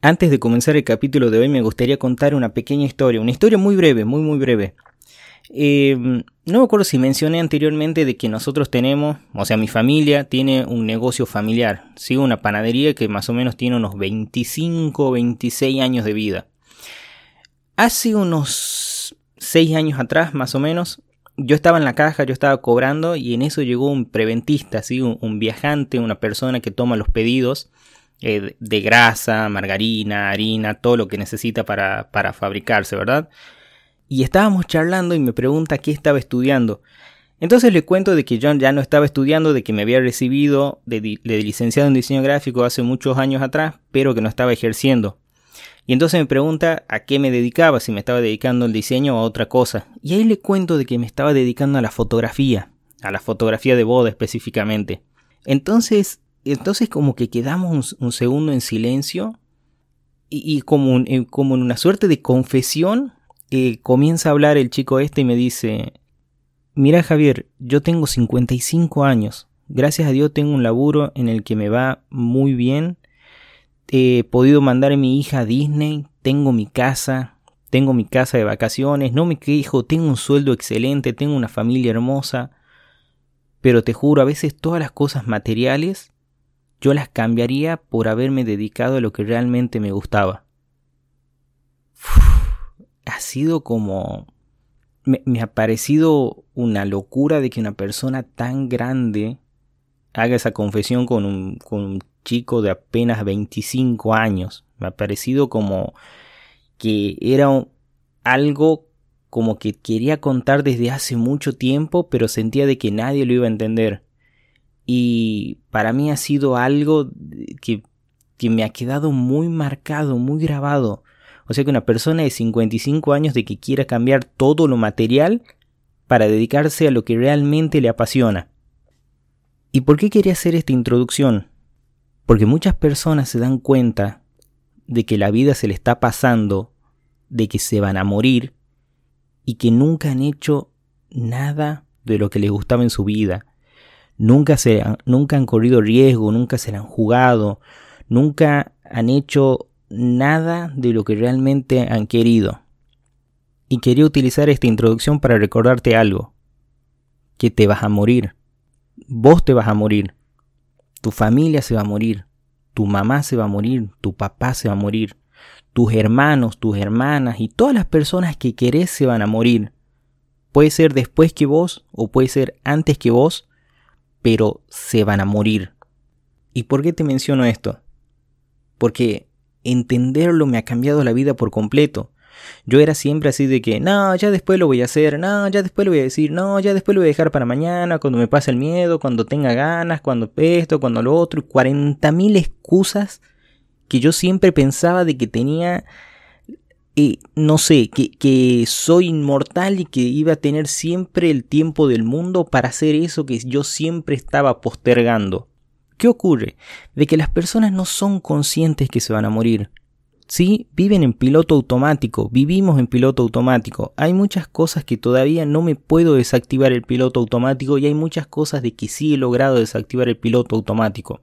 Antes de comenzar el capítulo de hoy me gustaría contar una pequeña historia, una historia muy breve, muy muy breve. Eh, no me acuerdo si mencioné anteriormente de que nosotros tenemos, o sea, mi familia tiene un negocio familiar, ¿sí? una panadería que más o menos tiene unos 25, 26 años de vida. Hace unos 6 años atrás, más o menos, yo estaba en la caja, yo estaba cobrando y en eso llegó un preventista, ¿sí? un, viajante, una persona que toma los pedidos eh, de grasa, margarina, harina, todo lo que necesita para, para fabricarse, ¿verdad? Y estábamos charlando y me pregunta qué estaba estudiando. Entonces le cuento de que yo ya no estaba estudiando, de que me había recibido de, de, licenciado en diseño gráfico hace muchos años atrás, pero que no estaba ejerciendo. Y entonces me pregunta a qué me dedicaba, si me estaba dedicando al diseño o a otra cosa. Y ahí le cuento de que me estaba dedicando a la fotografía, a la fotografía de boda específicamente. Entonces, entonces como que quedamos un, segundo en silencio y, como, en una suerte de confesión eh, comienza a hablar el chico este y me dice, mira Javier, yo tengo 55 años, gracias a Dios tengo un laburo en el que me va muy bien. He podido mandar a mi hija a Disney, tengo mi casa, tengo mi casa de vacaciones, no me quejo, tengo un sueldo excelente, tengo una familia hermosa, pero te juro, a veces todas las cosas materiales yo las cambiaría por haberme dedicado a lo que realmente me gustaba. ha sido como... Me, ha parecido una locura de que una persona tan grande haga esa confesión con un, con un chico de apenas 25 años. Me ha parecido como que era algo como que quería contar desde hace mucho tiempo, pero sentía de que nadie lo iba a entender. Y para mí ha sido algo que, que me ha quedado muy marcado, muy grabado. O sea que una persona de 55 años de que quiera cambiar todo lo material para dedicarse a lo que realmente le apasiona. ¿Y por qué quería hacer esta introducción? Porque muchas personas se dan cuenta de que la vida se le está pasando, de que se van a morir y que nunca han hecho nada de lo que les gustaba en su vida. Nunca, se, nunca han corrido riesgo, nunca se han jugado, nunca han hecho nada de lo que realmente han querido. Y quería utilizar esta introducción para recordarte algo, que te vas a morir. Vos te vas a morir. Tu familia se va a morir, tu mamá se va a morir, tu papá se va a morir, tus hermanos, tus hermanas y todas las personas que querés se van a morir. Puede ser después que vos o puede ser antes que vos, pero se van a morir. ¿Y por qué te menciono esto? Porque entenderlo me ha cambiado la vida por completo. Yo era siempre así de que, no, ya después lo voy a hacer, no, ya después lo voy a decir, no, ya después lo voy a dejar para mañana, cuando me pase el miedo, cuando tenga ganas, cuando esto, cuando lo otro, y 40.000 excusas que yo siempre pensaba de que tenía, no sé, que, que soy inmortal y que iba a tener siempre el tiempo del mundo para hacer eso que yo siempre estaba postergando. ¿Qué ocurre? De que las personas no son conscientes que se van a morir. Sí, viven en piloto automático, vivimos en piloto automático. Hay muchas cosas que todavía no me puedo desactivar el piloto automático y hay muchas cosas de que sí he logrado desactivar el piloto automático.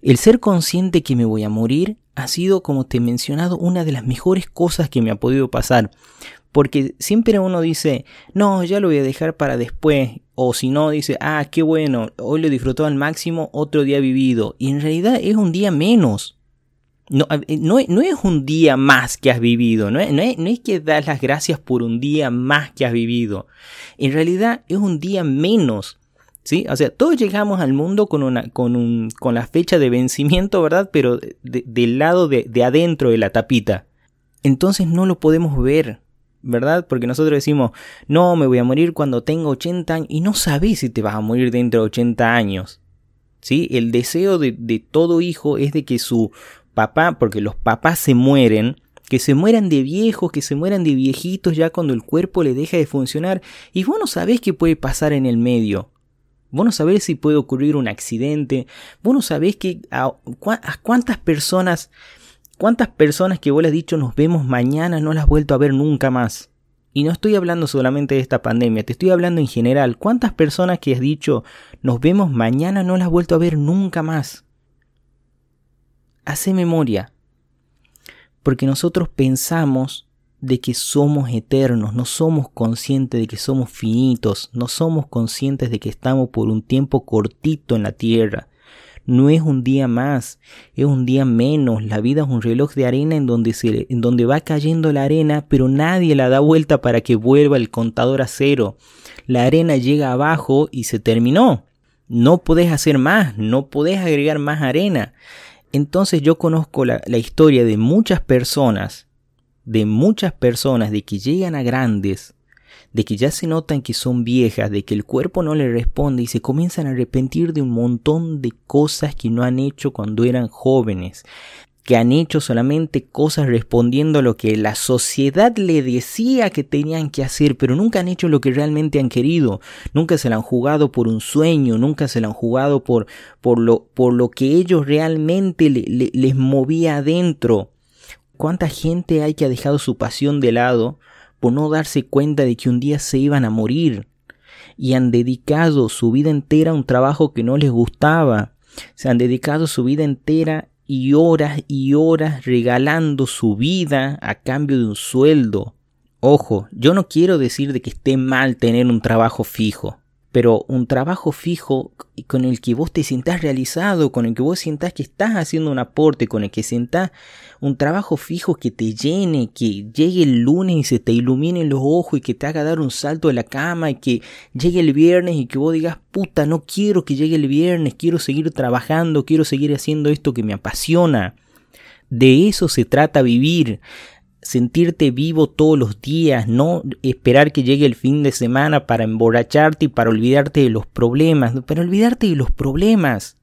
El ser consciente que me voy a morir ha sido, como te he mencionado, una de las mejores cosas que me ha podido pasar. Porque siempre uno dice, no, ya lo voy a dejar para después. O si no, dice, ah, qué bueno, hoy lo disfrutó al máximo, otro día vivido. Y en realidad es un día menos. No, no, es un día más que has vivido, no es, no, es, que das las gracias por un día más que has vivido. En realidad es un día menos. ¿Sí? O sea, todos llegamos al mundo con, una, con, un, con la fecha de vencimiento, ¿verdad? Pero del lado de, de adentro de la tapita. Entonces no lo podemos ver, ¿verdad? Porque nosotros decimos, no, me voy a morir cuando tenga 80 años y no sabes si te vas a morir dentro de 80 años. ¿Sí? El deseo de, de todo hijo es de que su papá, porque los papás se mueren, que se mueran de viejos, que se mueran de viejitos ya cuando el cuerpo le deja de funcionar, y vos no sabés qué puede pasar en el medio. Vos no sabés si puede ocurrir un accidente, vos no sabés que a, cuántas personas, cuántas personas que vos le has dicho nos vemos mañana no las has vuelto a ver nunca más. Y no estoy hablando solamente de esta pandemia, te estoy hablando en general. ¿Cuántas personas que has dicho nos vemos mañana no las has vuelto a ver nunca más? hace memoria. Porque nosotros pensamos de que somos eternos, no somos conscientes de que somos finitos, no somos conscientes de que estamos por un tiempo cortito en la tierra. No es un día más, es un día menos. La vida es un reloj de arena en donde, se, en donde va cayendo la arena, pero nadie la da vuelta para que vuelva el contador a cero. La arena llega abajo y se terminó. No podés hacer más, no podés agregar más arena. Entonces yo conozco la, la historia de muchas personas, de muchas personas de que llegan a grandes de que ya se notan que son viejas, de que el cuerpo no le responde y se comienzan a arrepentir de un montón de cosas que no han hecho cuando eran jóvenes, que han hecho solamente cosas respondiendo a lo que la sociedad le decía que tenían que hacer, pero nunca han hecho lo que realmente han querido, nunca se la han jugado por un sueño, nunca se la han jugado por, por, lo, por lo que ellos realmente les movía adentro. ¿Cuánta gente hay que ha dejado su pasión de lado por no darse cuenta de que un día se iban a morir y han dedicado su vida entera a un trabajo que no les gustaba. Se han dedicado su vida entera y horas y horas regalando su vida a cambio de un sueldo. Ojo, yo no quiero decir de que esté mal tener un trabajo fijo pero un trabajo fijo con el que vos te sientas realizado, con el que vos sientas que estás haciendo un aporte, con el que sientas un trabajo fijo que te llene, que llegue el lunes y se te ilumine los ojos y que te haga dar un salto de la cama y que llegue el viernes y que vos digas, puta, no quiero que llegue el viernes, quiero seguir trabajando, quiero seguir haciendo esto que me apasiona. De eso se trata vivir sentirte vivo todos los días, no esperar que llegue el fin de semana para emborracharte y para olvidarte de los problemas, para olvidarte de los problemas,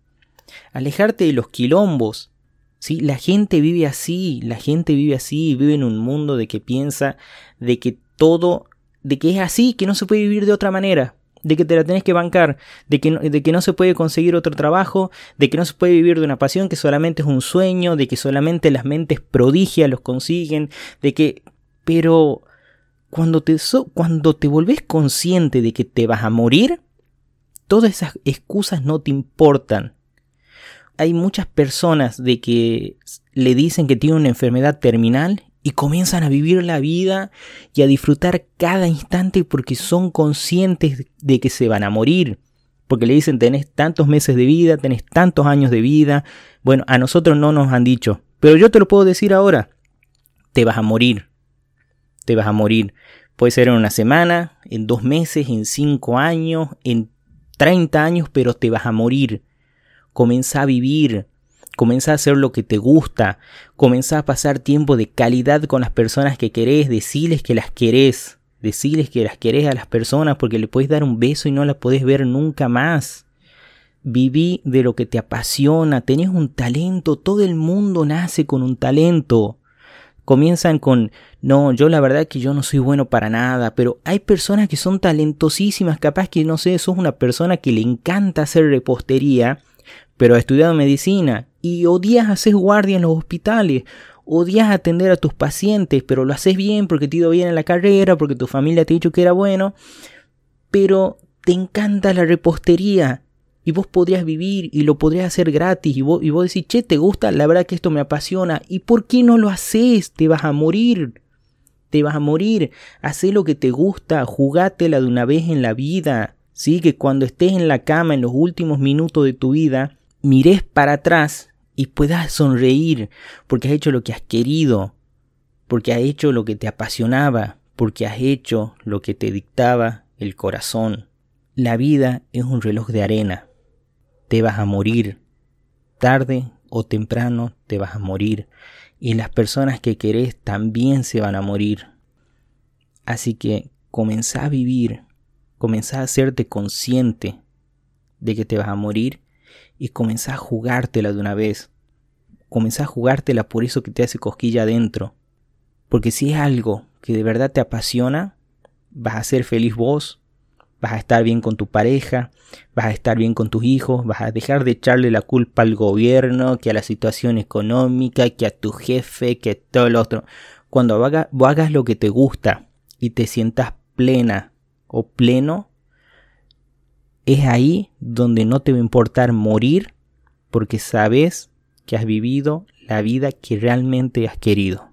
alejarte de los quilombos. ¿sí? La gente vive así, la gente vive así, vive en un mundo de que piensa de que todo, de que es así, que no se puede vivir de otra manera de que te la tenés que bancar, de que, no, de que no se puede conseguir otro trabajo, de que no se puede vivir de una pasión que solamente es un sueño, de que solamente las mentes prodigias los consiguen, de que... Pero cuando te, cuando te volvés consciente de que te vas a morir, todas esas excusas no te importan. Hay muchas personas de que le dicen que tiene una enfermedad terminal y comienzan a vivir la vida y a disfrutar cada instante porque son conscientes de que se van a morir. Porque le dicen tenés tantos meses de vida, tenés tantos años de vida. Bueno, a nosotros no nos han dicho. Pero yo te lo puedo decir ahora. Te vas a morir. Te vas a morir. Puede ser en una semana, en dos meses, en cinco años, en treinta años, pero te vas a morir. Comienza a vivir, Comenzá a hacer lo que te gusta, comenzá a pasar tiempo de calidad con las personas que querés, deciles que las querés, deciles que las querés a las personas porque le puedes dar un beso y no las podés ver nunca más. Viví de lo que te apasiona, tenés un talento, todo el mundo nace con un talento. Comienzan con, no, yo la verdad que yo no soy bueno para nada, pero hay personas que son talentosísimas, capaz que no sé, sos una persona que le encanta hacer repostería, pero ha estudiado medicina y odias hacer guardia en los hospitales, odias atender a tus pacientes, pero lo haces bien porque te ha ido bien en la carrera, porque tu familia te ha dicho que era bueno, pero te encanta la repostería y vos podrías vivir y lo podrías hacer gratis y vos, y vos decís, che, te gusta, la verdad que esto me apasiona, ¿y por qué no lo haces? Te vas a morir. Te vas a morir. Hacé lo que te gusta, jugátela de una vez en la vida. Sí, que cuando estés en la cama en los últimos minutos de tu vida, mires para atrás y puedas sonreír porque has hecho lo que has querido, porque has hecho lo que te apasionaba, porque has hecho lo que te dictaba el corazón. La vida es un reloj de arena. Te vas a morir. Tarde o temprano te vas a morir. Y las personas que querés también se van a morir. Así que comenzá a vivir, comenzá a hacerte consciente de que te vas a morir y comenzá a jugártela de una vez. Comenzá a jugártela por eso que te hace cosquilla adentro. Porque si es algo que de verdad te apasiona, vas a ser feliz vos, vas a estar bien con tu pareja, vas a estar bien con tus hijos, vas a dejar de echarle la culpa al gobierno, que a la situación económica, que a tu jefe, que a todo lo otro. Cuando hagas, hagas lo que te gusta y te sientas plena o pleno, es ahí donde no te va a importar morir porque sabes que has vivido la vida que realmente has querido.